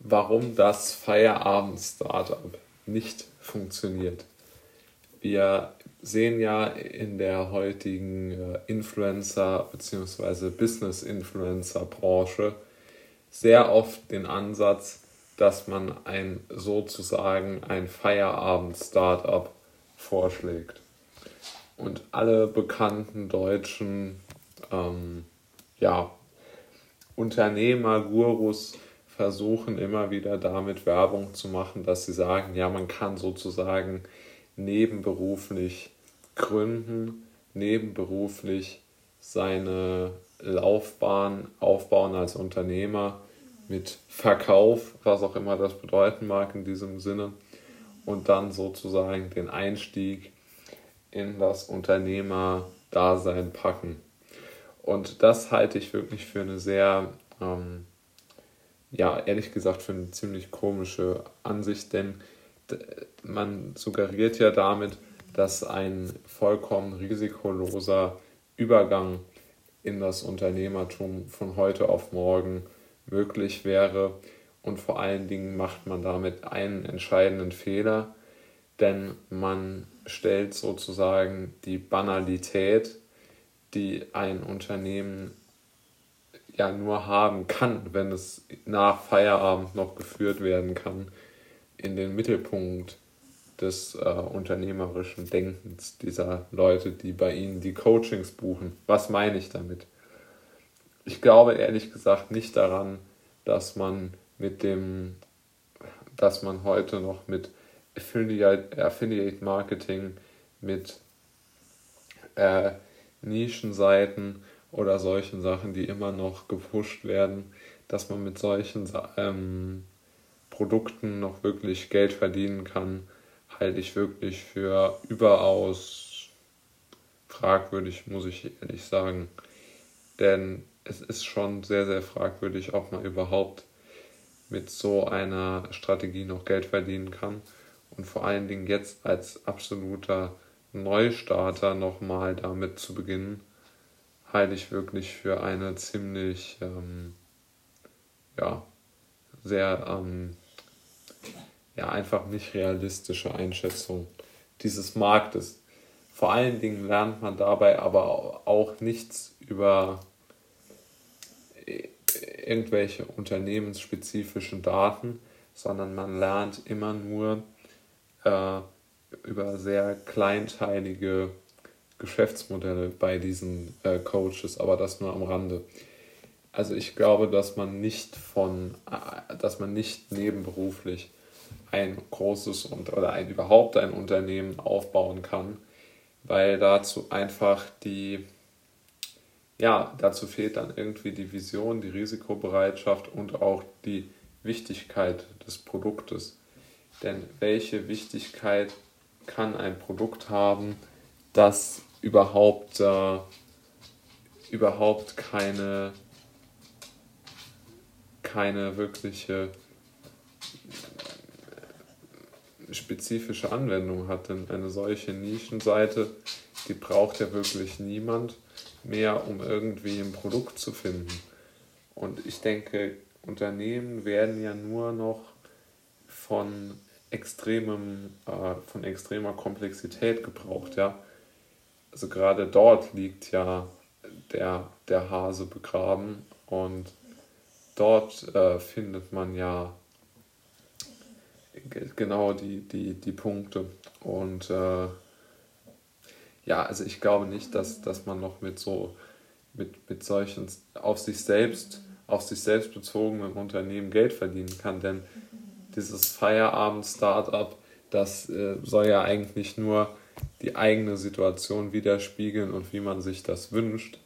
warum das Feierabend-Startup nicht funktioniert. Wir sehen ja in der heutigen äh, Influencer- bzw. Business-Influencer-Branche sehr oft den Ansatz, dass man ein sozusagen ein Feierabend-Startup vorschlägt. Und alle bekannten deutschen ähm, ja, Unternehmer, Gurus versuchen immer wieder damit Werbung zu machen, dass sie sagen, ja, man kann sozusagen nebenberuflich gründen, nebenberuflich seine Laufbahn aufbauen als Unternehmer mit Verkauf, was auch immer das bedeuten mag in diesem Sinne, und dann sozusagen den Einstieg in das Unternehmerdasein packen. Und das halte ich wirklich für eine sehr, ähm, ja, ehrlich gesagt, für eine ziemlich komische Ansicht, denn man suggeriert ja damit, dass ein vollkommen risikoloser Übergang in das Unternehmertum von heute auf morgen möglich wäre. Und vor allen Dingen macht man damit einen entscheidenden Fehler, denn man stellt sozusagen die Banalität, die ein Unternehmen ja nur haben kann, wenn es nach Feierabend noch geführt werden kann, in den Mittelpunkt des äh, unternehmerischen Denkens dieser Leute, die bei ihnen die Coachings buchen. Was meine ich damit? Ich glaube ehrlich gesagt nicht daran, dass man mit dem, dass man heute noch mit Affiliate, Affiliate Marketing, mit äh, Nischenseiten oder solchen Sachen, die immer noch gepusht werden, dass man mit solchen ähm, Produkten noch wirklich Geld verdienen kann, halte ich wirklich für überaus fragwürdig, muss ich ehrlich sagen. Denn es ist schon sehr, sehr fragwürdig, ob man überhaupt mit so einer Strategie noch Geld verdienen kann. Und vor allen Dingen jetzt als absoluter Neustarter nochmal damit zu beginnen, halte ich wirklich für eine ziemlich, ähm, ja, sehr, ähm, ja, einfach nicht realistische Einschätzung dieses Marktes. Vor allen Dingen lernt man dabei aber auch nichts über irgendwelche unternehmensspezifischen Daten, sondern man lernt immer nur äh, über sehr kleinteilige Geschäftsmodelle bei diesen äh, Coaches, aber das nur am Rande. Also ich glaube, dass man nicht von, äh, dass man nicht nebenberuflich ein großes und oder ein überhaupt ein Unternehmen aufbauen kann, weil dazu einfach die ja, dazu fehlt dann irgendwie die Vision, die Risikobereitschaft und auch die Wichtigkeit des Produktes. Denn welche Wichtigkeit kann ein Produkt haben, das überhaupt, äh, überhaupt keine, keine wirkliche spezifische Anwendung hat? Denn eine solche Nischenseite, die braucht ja wirklich niemand mehr, um irgendwie ein Produkt zu finden. Und ich denke, Unternehmen werden ja nur noch von extremem, äh, von extremer Komplexität gebraucht, ja. Also gerade dort liegt ja der, der Hase begraben und dort äh, findet man ja genau die, die, die Punkte. Und äh, ja, also ich glaube nicht, dass, dass man noch mit so, mit, mit solchen auf sich selbst, auf sich selbst bezogenen Unternehmen Geld verdienen kann, denn dieses Feierabend-Startup, das äh, soll ja eigentlich nur die eigene Situation widerspiegeln und wie man sich das wünscht.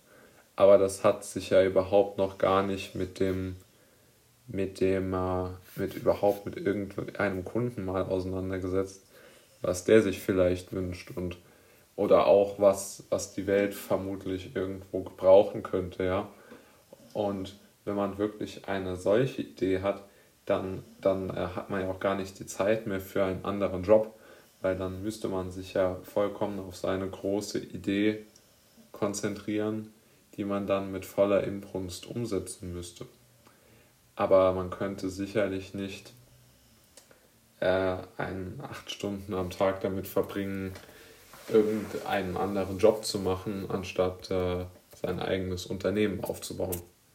Aber das hat sich ja überhaupt noch gar nicht mit dem, mit dem, äh, mit überhaupt mit irgendeinem Kunden mal auseinandergesetzt, was der sich vielleicht wünscht und oder auch was, was die Welt vermutlich irgendwo gebrauchen könnte, ja. Und wenn man wirklich eine solche Idee hat, dann, dann äh, hat man ja auch gar nicht die Zeit mehr für einen anderen Job, weil dann müsste man sich ja vollkommen auf seine große Idee konzentrieren, die man dann mit voller Inbrunst umsetzen müsste. aber man könnte sicherlich nicht äh, einen acht Stunden am Tag damit verbringen, irgendeinen anderen Job zu machen, anstatt äh, sein eigenes Unternehmen aufzubauen.